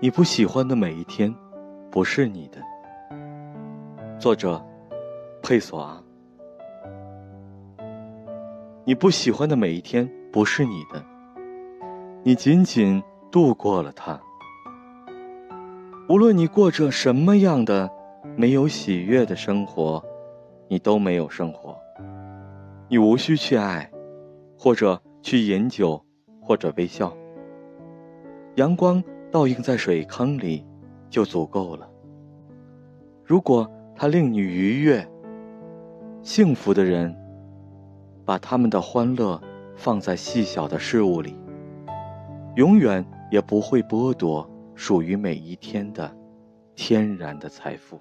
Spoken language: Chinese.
你不喜欢的每一天，不是你的。作者：佩索阿。你不喜欢的每一天，不是你的。你仅仅度过了它。无论你过着什么样的没有喜悦的生活，你都没有生活。你无需去爱，或者去饮酒，或者微笑。阳光倒映在水坑里，就足够了。如果它令你愉悦，幸福的人把他们的欢乐放在细小的事物里，永远也不会剥夺属于每一天的天然的财富。